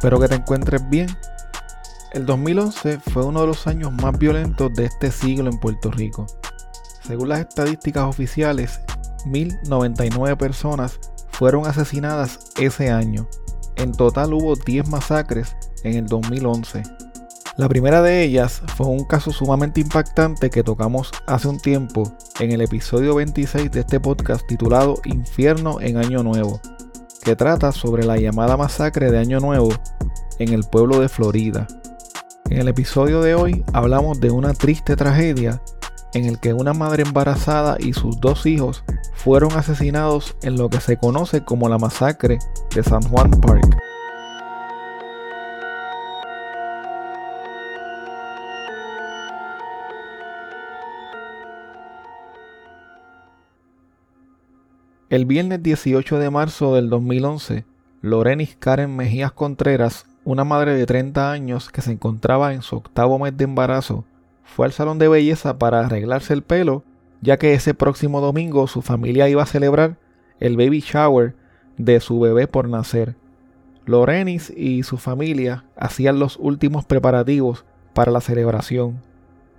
Espero que te encuentres bien. El 2011 fue uno de los años más violentos de este siglo en Puerto Rico. Según las estadísticas oficiales, 1099 personas fueron asesinadas ese año. En total hubo 10 masacres en el 2011. La primera de ellas fue un caso sumamente impactante que tocamos hace un tiempo en el episodio 26 de este podcast titulado Infierno en Año Nuevo, que trata sobre la llamada masacre de Año Nuevo en el pueblo de Florida. En el episodio de hoy hablamos de una triste tragedia en el que una madre embarazada y sus dos hijos fueron asesinados en lo que se conoce como la masacre de San Juan Park. El viernes 18 de marzo del 2011, Lorenis Karen Mejías Contreras, una madre de 30 años que se encontraba en su octavo mes de embarazo, fue al salón de belleza para arreglarse el pelo, ya que ese próximo domingo su familia iba a celebrar el baby shower de su bebé por nacer. Lorenis y su familia hacían los últimos preparativos para la celebración.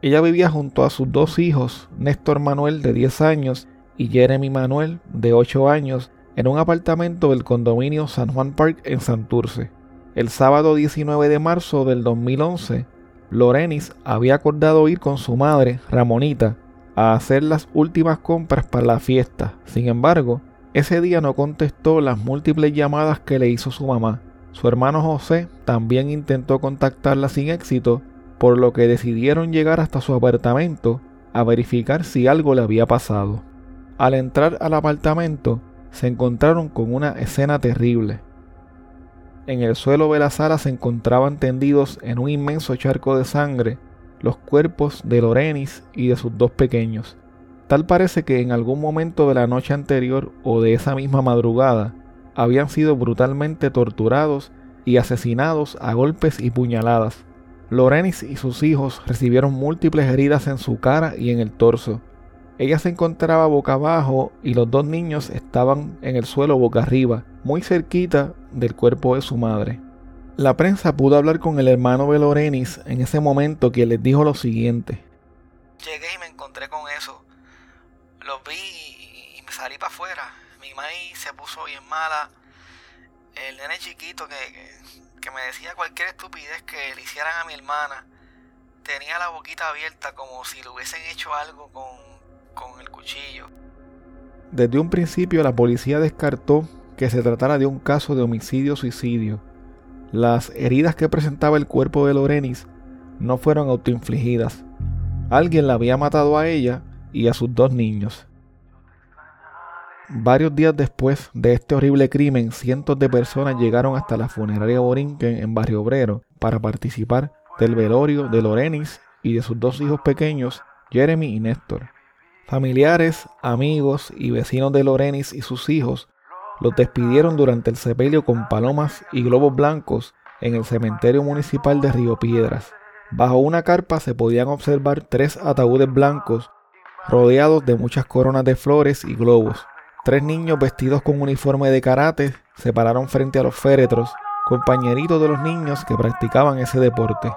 Ella vivía junto a sus dos hijos, Néstor Manuel de 10 años y Jeremy Manuel, de 8 años, en un apartamento del condominio San Juan Park en Santurce. El sábado 19 de marzo del 2011, Lorenis había acordado ir con su madre, Ramonita, a hacer las últimas compras para la fiesta. Sin embargo, ese día no contestó las múltiples llamadas que le hizo su mamá. Su hermano José también intentó contactarla sin éxito, por lo que decidieron llegar hasta su apartamento a verificar si algo le había pasado. Al entrar al apartamento, se encontraron con una escena terrible. En el suelo de la sala se encontraban tendidos en un inmenso charco de sangre los cuerpos de Lorenis y de sus dos pequeños. Tal parece que en algún momento de la noche anterior o de esa misma madrugada habían sido brutalmente torturados y asesinados a golpes y puñaladas. Lorenis y sus hijos recibieron múltiples heridas en su cara y en el torso. Ella se encontraba boca abajo y los dos niños estaban en el suelo boca arriba, muy cerquita del cuerpo de su madre. La prensa pudo hablar con el hermano de Lorenis en ese momento quien les dijo lo siguiente. Llegué y me encontré con eso. Los vi y me salí para afuera. Mi maíz se puso bien mala. El nene chiquito que, que, que me decía cualquier estupidez que le hicieran a mi hermana tenía la boquita abierta como si le hubiesen hecho algo con con el cuchillo. Desde un principio la policía descartó que se tratara de un caso de homicidio-suicidio. Las heridas que presentaba el cuerpo de Lorenis no fueron autoinfligidas. Alguien la había matado a ella y a sus dos niños. Varios días después de este horrible crimen, cientos de personas llegaron hasta la funeraria Borinquen en Barrio Obrero para participar del velorio de Lorenis y de sus dos hijos pequeños, Jeremy y Néstor. Familiares, amigos y vecinos de Lorenis y sus hijos los despidieron durante el sepelio con palomas y globos blancos en el cementerio municipal de Río Piedras. Bajo una carpa se podían observar tres ataúdes blancos rodeados de muchas coronas de flores y globos. Tres niños vestidos con uniforme de karate se pararon frente a los féretros, compañeritos de los niños que practicaban ese deporte.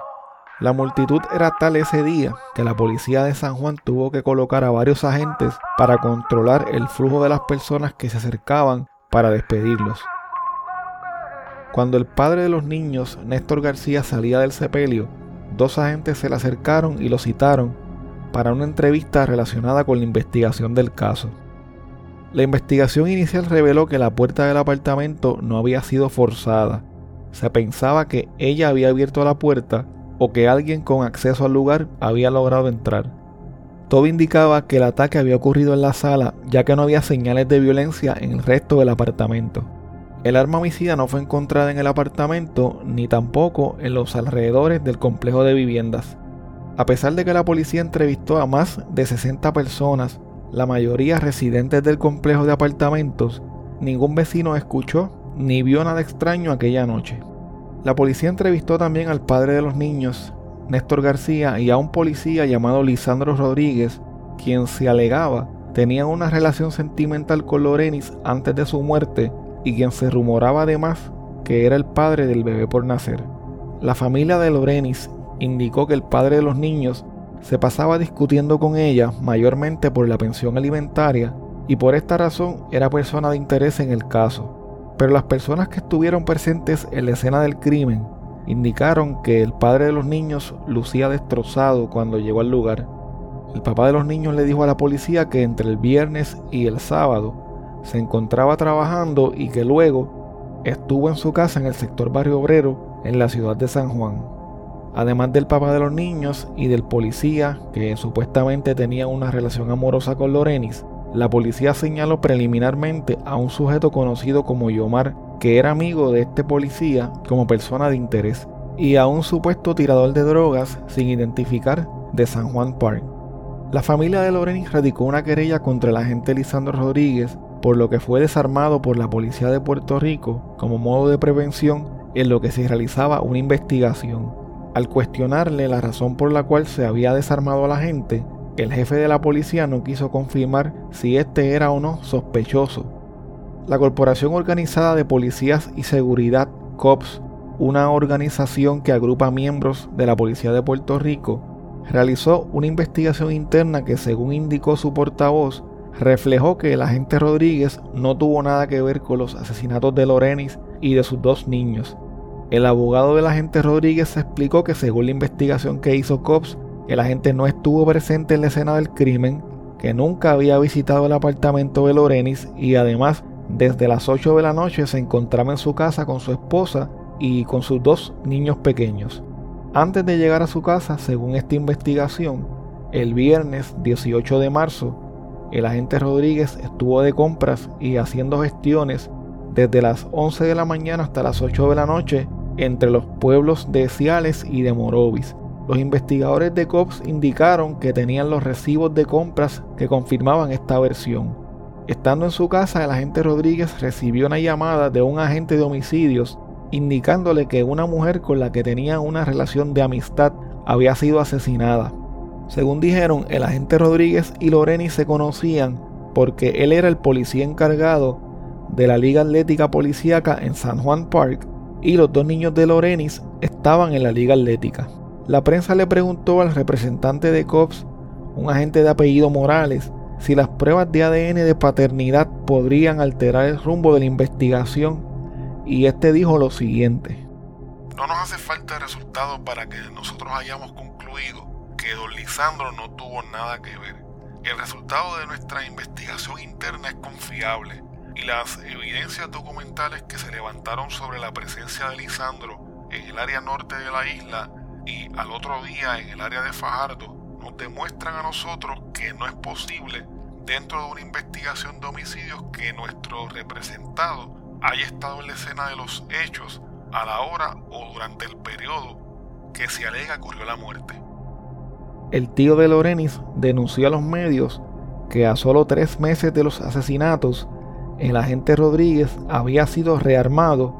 La multitud era tal ese día que la policía de San Juan tuvo que colocar a varios agentes para controlar el flujo de las personas que se acercaban para despedirlos. Cuando el padre de los niños, Néstor García, salía del sepelio, dos agentes se le acercaron y lo citaron para una entrevista relacionada con la investigación del caso. La investigación inicial reveló que la puerta del apartamento no había sido forzada. Se pensaba que ella había abierto la puerta o que alguien con acceso al lugar había logrado entrar. Todo indicaba que el ataque había ocurrido en la sala ya que no había señales de violencia en el resto del apartamento. El arma homicida no fue encontrada en el apartamento ni tampoco en los alrededores del complejo de viviendas. A pesar de que la policía entrevistó a más de 60 personas, la mayoría residentes del complejo de apartamentos, ningún vecino escuchó ni vio nada extraño aquella noche. La policía entrevistó también al padre de los niños, Néstor García, y a un policía llamado Lisandro Rodríguez, quien se alegaba tenía una relación sentimental con Lorenis antes de su muerte y quien se rumoraba además que era el padre del bebé por nacer. La familia de Lorenis indicó que el padre de los niños se pasaba discutiendo con ella mayormente por la pensión alimentaria y por esta razón era persona de interés en el caso. Pero las personas que estuvieron presentes en la escena del crimen indicaron que el padre de los niños lucía destrozado cuando llegó al lugar. El papá de los niños le dijo a la policía que entre el viernes y el sábado se encontraba trabajando y que luego estuvo en su casa en el sector Barrio Obrero en la ciudad de San Juan. Además del papá de los niños y del policía que supuestamente tenía una relación amorosa con Lorenis, la policía señaló preliminarmente a un sujeto conocido como Yomar, que era amigo de este policía como persona de interés, y a un supuesto tirador de drogas sin identificar de San Juan Park. La familia de Lorenis radicó una querella contra el agente Lisandro Rodríguez, por lo que fue desarmado por la policía de Puerto Rico como modo de prevención en lo que se realizaba una investigación. Al cuestionarle la razón por la cual se había desarmado a la el jefe de la policía no quiso confirmar si este era o no sospechoso. La Corporación Organizada de Policías y Seguridad, COPS, una organización que agrupa miembros de la Policía de Puerto Rico, realizó una investigación interna que, según indicó su portavoz, reflejó que el agente Rodríguez no tuvo nada que ver con los asesinatos de Lorenis y de sus dos niños. El abogado del agente Rodríguez explicó que según la investigación que hizo COPS, el agente no estuvo presente en la escena del crimen, que nunca había visitado el apartamento de Lorenis y además desde las 8 de la noche se encontraba en su casa con su esposa y con sus dos niños pequeños. Antes de llegar a su casa, según esta investigación, el viernes 18 de marzo, el agente Rodríguez estuvo de compras y haciendo gestiones desde las 11 de la mañana hasta las 8 de la noche entre los pueblos de Ciales y de Morovis, los investigadores de COPS indicaron que tenían los recibos de compras que confirmaban esta versión. Estando en su casa, el agente Rodríguez recibió una llamada de un agente de homicidios indicándole que una mujer con la que tenía una relación de amistad había sido asesinada. Según dijeron, el agente Rodríguez y Loreni se conocían porque él era el policía encargado de la Liga Atlética Policíaca en San Juan Park y los dos niños de Lorenis estaban en la Liga Atlética. La prensa le preguntó al representante de COPS, un agente de apellido Morales, si las pruebas de ADN de paternidad podrían alterar el rumbo de la investigación y este dijo lo siguiente. No nos hace falta resultado para que nosotros hayamos concluido que don Lisandro no tuvo nada que ver. El resultado de nuestra investigación interna es confiable y las evidencias documentales que se levantaron sobre la presencia de Lisandro en el área norte de la isla y al otro día en el área de Fajardo nos demuestran a nosotros que no es posible dentro de una investigación de homicidios que nuestro representado haya estado en la escena de los hechos a la hora o durante el periodo que se alega ocurrió la muerte. El tío de Lorenis denunció a los medios que a solo tres meses de los asesinatos, el agente Rodríguez había sido rearmado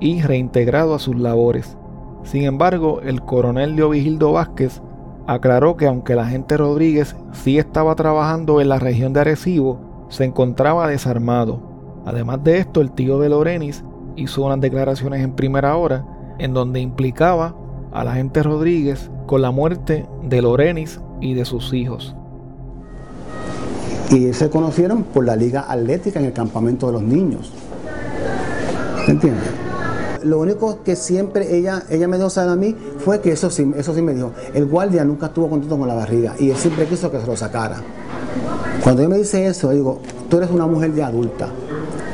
y reintegrado a sus labores. Sin embargo, el coronel Leovigildo Vázquez aclaró que aunque la agente Rodríguez sí estaba trabajando en la región de Arecibo, se encontraba desarmado. Además de esto, el tío de Lorenis hizo unas declaraciones en primera hora en donde implicaba a la agente Rodríguez con la muerte de Lorenis y de sus hijos. Y se conocieron por la Liga Atlética en el campamento de los niños. ¿Se entiende? Lo único que siempre ella, ella me dio saber a mí fue que eso sí, eso sí me dijo, el guardia nunca estuvo contento con la barriga y él siempre quiso que se lo sacara. Cuando ella me dice eso, digo, tú eres una mujer de adulta,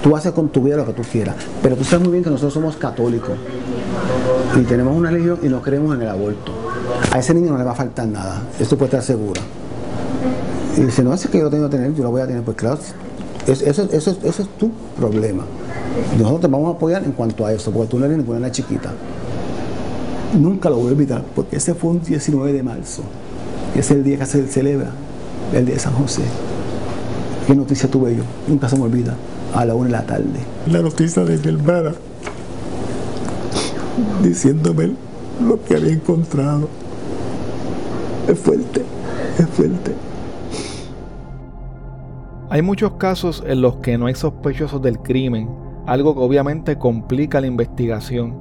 tú haces con tu vida lo que tú quieras, pero tú sabes muy bien que nosotros somos católicos y tenemos una religión y no creemos en el aborto. A ese niño no le va a faltar nada, esto puede estar segura. Y dice, no, es que yo lo tengo que tener, yo lo voy a tener, pues claro, eso, eso, es tu problema. Nosotros te vamos a apoyar en cuanto a eso, porque tú no eres ninguna chiquita. Nunca lo voy a olvidar, porque ese fue un 19 de marzo, que es el día que se celebra, el día de San José. ¿Qué noticia tuve yo? Nunca se me olvida, a la una de la tarde. La noticia de mi hermana, diciéndome lo que había encontrado. Es fuerte, es fuerte. Hay muchos casos en los que no hay sospechosos del crimen, algo que obviamente complica la investigación.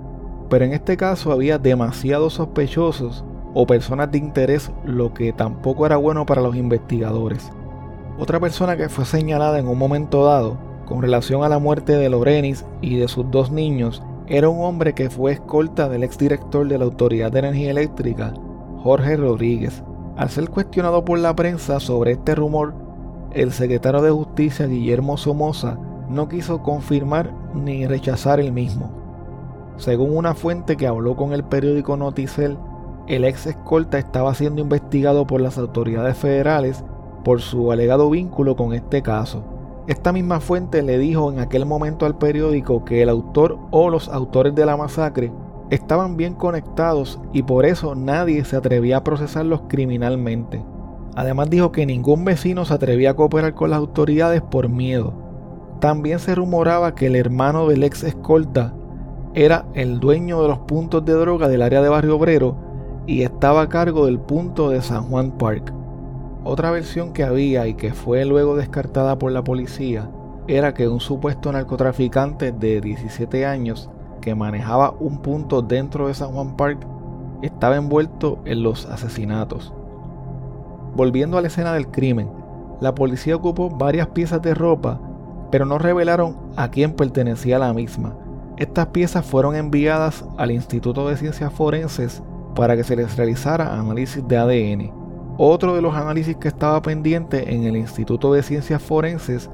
Pero en este caso había demasiados sospechosos o personas de interés, lo que tampoco era bueno para los investigadores. Otra persona que fue señalada en un momento dado con relación a la muerte de Lorenis y de sus dos niños era un hombre que fue escolta del exdirector de la Autoridad de Energía Eléctrica, Jorge Rodríguez. Al ser cuestionado por la prensa sobre este rumor, el secretario de Justicia Guillermo Somoza no quiso confirmar ni rechazar el mismo. Según una fuente que habló con el periódico Noticel, el ex escolta estaba siendo investigado por las autoridades federales por su alegado vínculo con este caso. Esta misma fuente le dijo en aquel momento al periódico que el autor o los autores de la masacre estaban bien conectados y por eso nadie se atrevía a procesarlos criminalmente. Además dijo que ningún vecino se atrevía a cooperar con las autoridades por miedo. También se rumoraba que el hermano del ex escolta era el dueño de los puntos de droga del área de Barrio Obrero y estaba a cargo del punto de San Juan Park. Otra versión que había y que fue luego descartada por la policía era que un supuesto narcotraficante de 17 años que manejaba un punto dentro de San Juan Park estaba envuelto en los asesinatos. Volviendo a la escena del crimen, la policía ocupó varias piezas de ropa, pero no revelaron a quién pertenecía la misma. Estas piezas fueron enviadas al Instituto de Ciencias Forenses para que se les realizara análisis de ADN. Otro de los análisis que estaba pendiente en el Instituto de Ciencias Forenses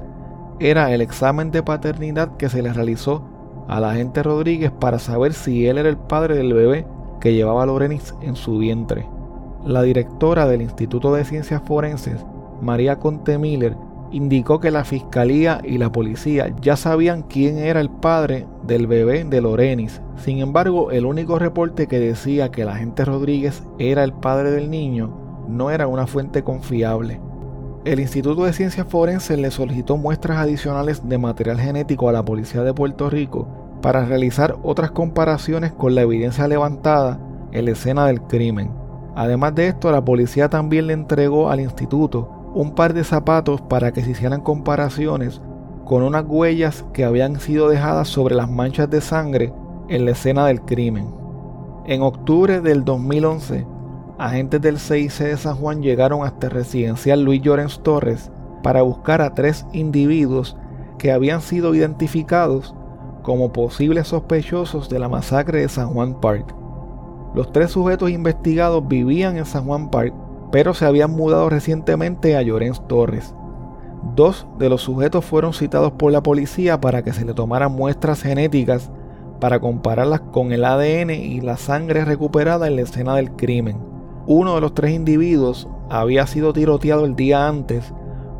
era el examen de paternidad que se le realizó a la agente Rodríguez para saber si él era el padre del bebé que llevaba Lorenis en su vientre. La directora del Instituto de Ciencias Forenses, María Conte Miller, indicó que la fiscalía y la policía ya sabían quién era el padre del bebé de Lorenis. Sin embargo, el único reporte que decía que la agente Rodríguez era el padre del niño no era una fuente confiable. El Instituto de Ciencias Forenses le solicitó muestras adicionales de material genético a la Policía de Puerto Rico para realizar otras comparaciones con la evidencia levantada en la escena del crimen. Además de esto, la policía también le entregó al instituto un par de zapatos para que se hicieran comparaciones con unas huellas que habían sido dejadas sobre las manchas de sangre en la escena del crimen. En octubre del 2011, agentes del CIC de San Juan llegaron hasta el residencial Luis Llorens Torres para buscar a tres individuos que habían sido identificados como posibles sospechosos de la masacre de San Juan Park. Los tres sujetos investigados vivían en San Juan Park, pero se habían mudado recientemente a Llorens Torres. Dos de los sujetos fueron citados por la policía para que se le tomaran muestras genéticas para compararlas con el ADN y la sangre recuperada en la escena del crimen. Uno de los tres individuos había sido tiroteado el día antes,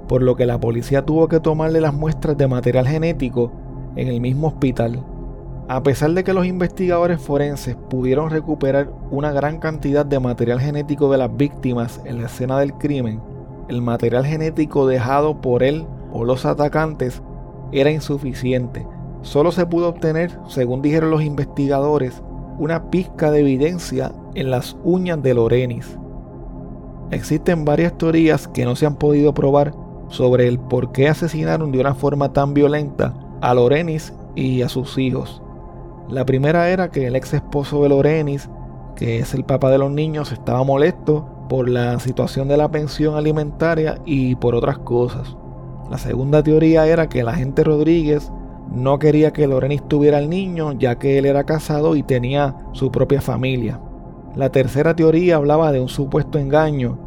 por lo que la policía tuvo que tomarle las muestras de material genético en el mismo hospital. A pesar de que los investigadores forenses pudieron recuperar una gran cantidad de material genético de las víctimas en la escena del crimen, el material genético dejado por él o los atacantes era insuficiente. Solo se pudo obtener, según dijeron los investigadores, una pizca de evidencia en las uñas de Lorenis. Existen varias teorías que no se han podido probar sobre el por qué asesinaron de una forma tan violenta a Lorenis y a sus hijos. La primera era que el ex esposo de Lorenis, que es el papá de los niños, estaba molesto por la situación de la pensión alimentaria y por otras cosas. La segunda teoría era que la gente Rodríguez no quería que Lorenis tuviera al niño ya que él era casado y tenía su propia familia. La tercera teoría hablaba de un supuesto engaño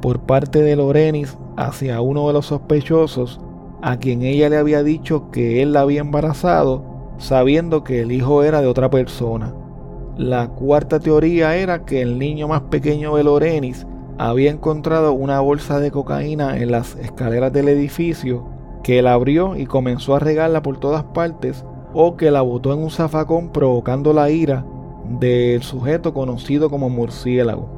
por parte de Lorenis hacia uno de los sospechosos a quien ella le había dicho que él la había embarazado sabiendo que el hijo era de otra persona. La cuarta teoría era que el niño más pequeño de Lorenis había encontrado una bolsa de cocaína en las escaleras del edificio, que la abrió y comenzó a regarla por todas partes, o que la botó en un zafacón provocando la ira del sujeto conocido como murciélago.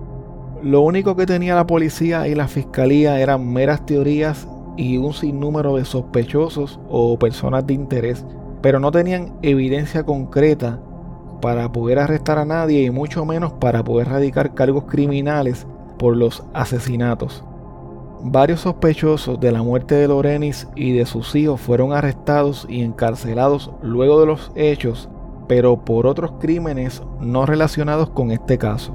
Lo único que tenía la policía y la fiscalía eran meras teorías y un sinnúmero de sospechosos o personas de interés pero no tenían evidencia concreta para poder arrestar a nadie y mucho menos para poder radicar cargos criminales por los asesinatos. varios sospechosos de la muerte de Lorenis y de sus hijos fueron arrestados y encarcelados luego de los hechos, pero por otros crímenes no relacionados con este caso.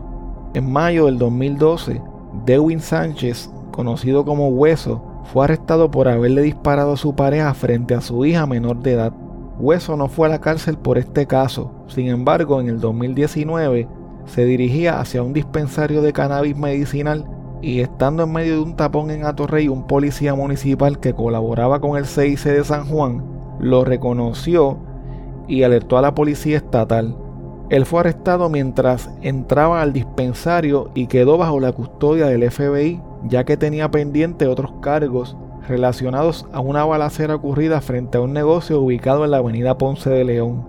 En mayo del 2012, Dewin Sánchez, conocido como Hueso, fue arrestado por haberle disparado a su pareja frente a su hija menor de edad. Hueso no fue a la cárcel por este caso, sin embargo en el 2019 se dirigía hacia un dispensario de cannabis medicinal y estando en medio de un tapón en Atorrey, un policía municipal que colaboraba con el CIC de San Juan lo reconoció y alertó a la policía estatal. Él fue arrestado mientras entraba al dispensario y quedó bajo la custodia del FBI ya que tenía pendiente otros cargos relacionados a una balacera ocurrida frente a un negocio ubicado en la avenida Ponce de León.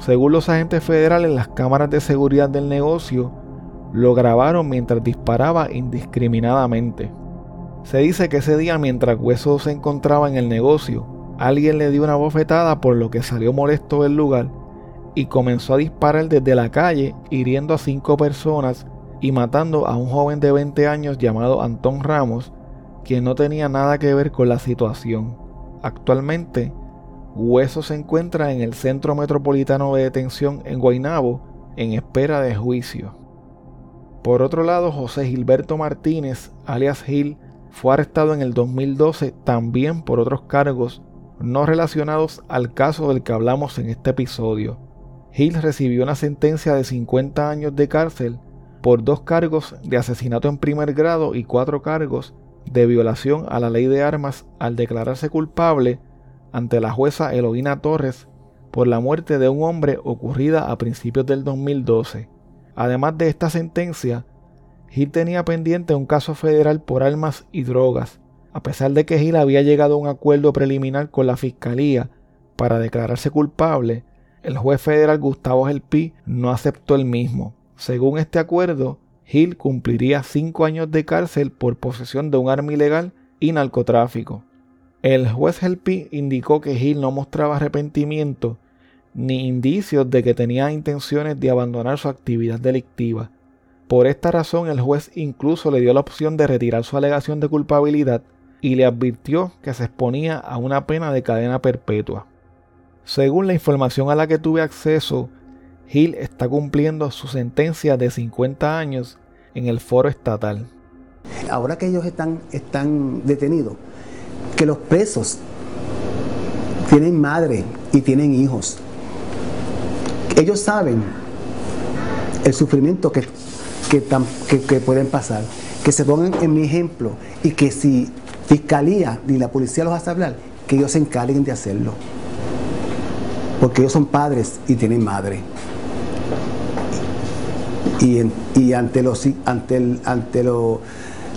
Según los agentes federales, las cámaras de seguridad del negocio lo grabaron mientras disparaba indiscriminadamente. Se dice que ese día mientras Hueso se encontraba en el negocio, alguien le dio una bofetada por lo que salió molesto del lugar y comenzó a disparar desde la calle hiriendo a cinco personas y matando a un joven de 20 años llamado Antón Ramos, quien no tenía nada que ver con la situación. Actualmente, Hueso se encuentra en el Centro Metropolitano de Detención en Guaynabo en espera de juicio. Por otro lado, José Gilberto Martínez, alias Gil, fue arrestado en el 2012 también por otros cargos no relacionados al caso del que hablamos en este episodio. Gil recibió una sentencia de 50 años de cárcel por dos cargos de asesinato en primer grado y cuatro cargos de violación a la ley de armas al declararse culpable ante la jueza Eloína Torres por la muerte de un hombre ocurrida a principios del 2012. Además de esta sentencia, Gil tenía pendiente un caso federal por armas y drogas, a pesar de que Gil había llegado a un acuerdo preliminar con la fiscalía para declararse culpable, el juez federal Gustavo Gelpi no aceptó el mismo. Según este acuerdo, Gil cumpliría cinco años de cárcel por posesión de un arma ilegal y narcotráfico. El juez Helpi indicó que Gil no mostraba arrepentimiento ni indicios de que tenía intenciones de abandonar su actividad delictiva. Por esta razón el juez incluso le dio la opción de retirar su alegación de culpabilidad y le advirtió que se exponía a una pena de cadena perpetua. Según la información a la que tuve acceso, Gil está cumpliendo su sentencia de 50 años en el foro estatal. Ahora que ellos están, están detenidos, que los presos tienen madre y tienen hijos. Ellos saben el sufrimiento que, que, pueden pasar. Que se pongan en mi ejemplo y que si fiscalía ni la policía los hace hablar, que ellos se encarguen de hacerlo. Porque ellos son padres y tienen madre. Y, ante los ante el, ante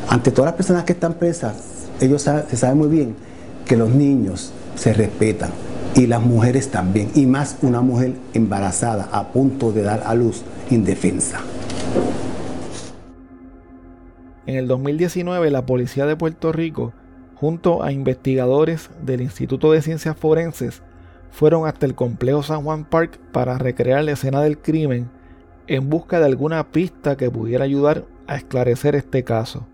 ante todas las personas que están presas ellos se sabe muy bien que los niños se respetan y las mujeres también, y más una mujer embarazada a punto de dar a luz indefensa. En el 2019 la Policía de Puerto Rico, junto a investigadores del Instituto de Ciencias Forenses, fueron hasta el complejo San Juan Park para recrear la escena del crimen en busca de alguna pista que pudiera ayudar a esclarecer este caso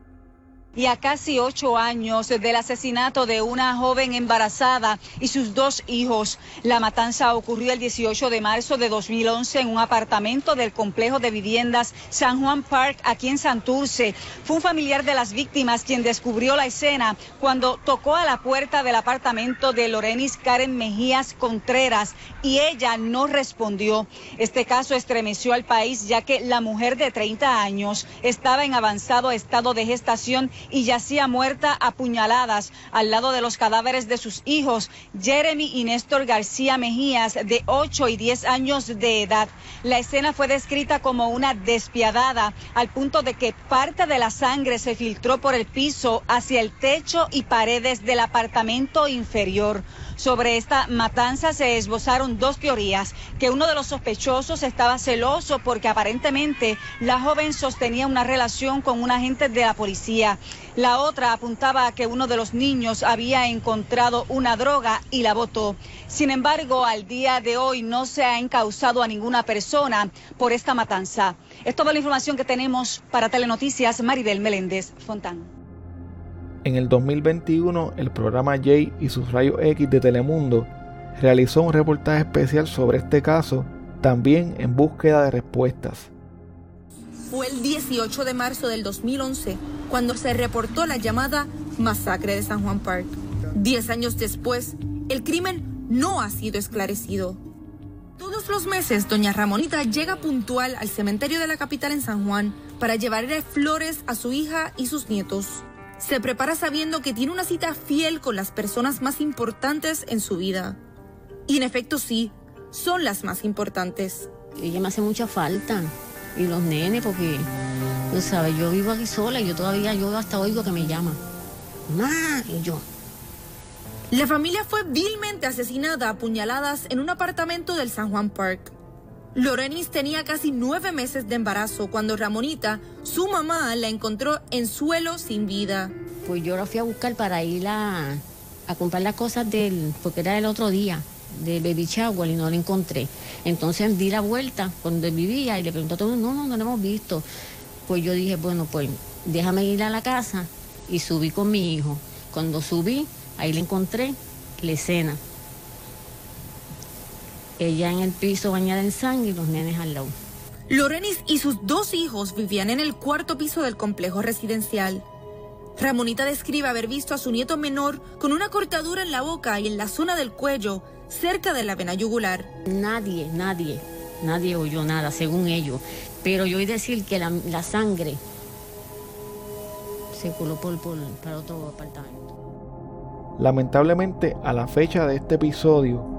y a casi ocho años del asesinato de una joven embarazada y sus dos hijos. La matanza ocurrió el 18 de marzo de 2011 en un apartamento del complejo de viviendas San Juan Park, aquí en Santurce. Fue un familiar de las víctimas quien descubrió la escena cuando tocó a la puerta del apartamento de Lorenis Karen Mejías Contreras y ella no respondió. Este caso estremeció al país ya que la mujer de 30 años estaba en avanzado estado de gestación y yacía muerta a puñaladas al lado de los cadáveres de sus hijos, Jeremy y Néstor García Mejías, de 8 y 10 años de edad. La escena fue descrita como una despiadada, al punto de que parte de la sangre se filtró por el piso hacia el techo y paredes del apartamento inferior. Sobre esta matanza se esbozaron dos teorías, que uno de los sospechosos estaba celoso porque aparentemente la joven sostenía una relación con un agente de la policía. La otra apuntaba a que uno de los niños había encontrado una droga y la botó. Sin embargo, al día de hoy no se ha encausado a ninguna persona por esta matanza. Es toda la información que tenemos para Telenoticias. Maribel Meléndez Fontán. En el 2021, el programa Jay y sus rayos X de Telemundo realizó un reportaje especial sobre este caso, también en búsqueda de respuestas. Fue el 18 de marzo del 2011 cuando se reportó la llamada masacre de San Juan Park. Diez años después, el crimen no ha sido esclarecido. Todos los meses, doña Ramonita llega puntual al cementerio de la capital en San Juan para llevarle flores a su hija y sus nietos. Se prepara sabiendo que tiene una cita fiel con las personas más importantes en su vida. Y en efecto sí, son las más importantes. Ella me hace mucha falta. Y los nenes, porque, tú sabes, yo vivo aquí sola y yo todavía, yo hasta oigo que me llama. Ma, y yo, la familia fue vilmente asesinada a puñaladas en un apartamento del San Juan Park. Lorenis tenía casi nueve meses de embarazo cuando Ramonita, su mamá, la encontró en suelo sin vida. Pues yo la fui a buscar para ir a, comprar las cosas del, porque era el otro día, de Baby Shower y no la encontré. Entonces di la vuelta donde vivía y le preguntó a todo no, no, no la hemos visto. Pues yo dije, bueno, pues déjame ir a la casa y subí con mi hijo. Cuando subí, Ahí le encontré la escena. Ella en el piso bañada en sangre y los nenes al lado. Lorenis y sus dos hijos vivían en el cuarto piso del complejo residencial. Ramonita describe haber visto a su nieto menor con una cortadura en la boca y en la zona del cuello, cerca de la vena yugular. Nadie, nadie, nadie oyó nada, según ellos. Pero yo oí decir que la, sangre se coló por, por, para otro apartamento. Lamentablemente, a la fecha de este episodio,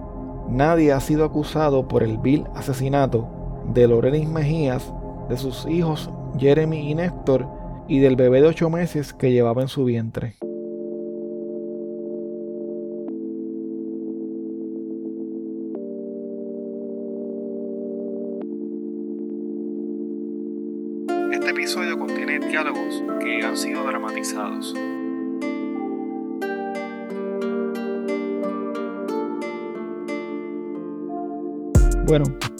nadie ha sido acusado por el vil asesinato de Lorenis Mejías, de sus hijos Jeremy y Néstor y del bebé de 8 meses que llevaba en su vientre.